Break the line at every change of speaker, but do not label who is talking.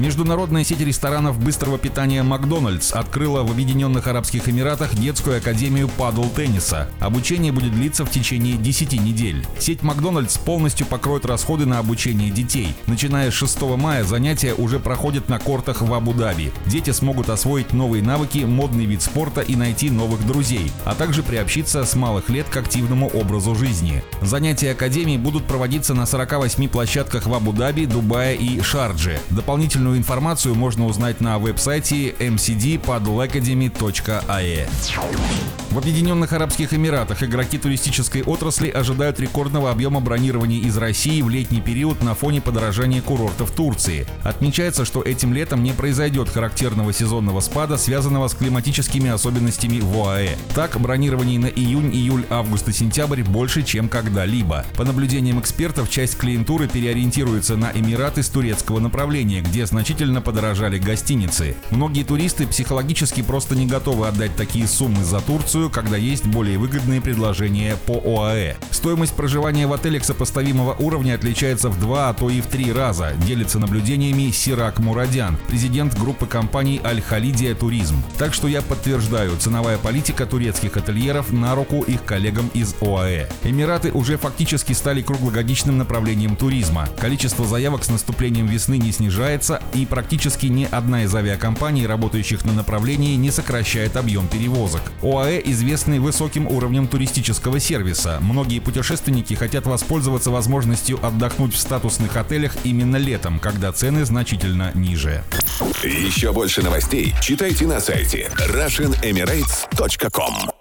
Международная сеть ресторанов быстрого питания «Макдональдс» открыла в Объединенных Арабских Эмиратах детскую академию падл-тенниса. Обучение будет длиться в течение 10 недель. Сеть «Макдональдс» полностью покроет расходы на обучение детей. Начиная с 6 мая занятия уже проходят на кортах в Абу-Даби. Дети смогут освоить новые навыки, модный вид спорта и найти новых друзей, а также приобщиться с малых лет к активному образу жизни. Занятия академии будут проводиться на 48 площадках в Абу-Даби, Дубае и Шардже. Дополнительную Подробную информацию можно узнать на веб-сайте mcdpadlacademy.ae. В Объединенных Арабских Эмиратах игроки туристической отрасли ожидают рекордного объема бронирования из России в летний период на фоне подорожания курортов Турции. Отмечается, что этим летом не произойдет характерного сезонного спада, связанного с климатическими особенностями в ОАЭ. Так, бронирование на июнь, июль, август и сентябрь больше, чем когда-либо. По наблюдениям экспертов, часть клиентуры переориентируется на Эмираты с турецкого направления, где значительно подорожали гостиницы. Многие туристы психологически просто не готовы отдать такие суммы за Турцию, когда есть более выгодные предложения по ОАЭ. Стоимость проживания в отелях сопоставимого уровня отличается в два, а то и в три раза, делится наблюдениями Сирак Мурадян, президент группы компаний Аль-Халидия Туризм. Так что я подтверждаю, ценовая политика турецких ательеров на руку их коллегам из ОАЭ. Эмираты уже фактически стали круглогодичным направлением туризма. Количество заявок с наступлением весны не снижается, и практически ни одна из авиакомпаний, работающих на направлении, не сокращает объем перевозок. ОАЭ известны высоким уровнем туристического сервиса. Многие путешественники хотят воспользоваться возможностью отдохнуть в статусных отелях именно летом, когда цены значительно ниже.
Еще больше новостей читайте на сайте RussianEmirates.com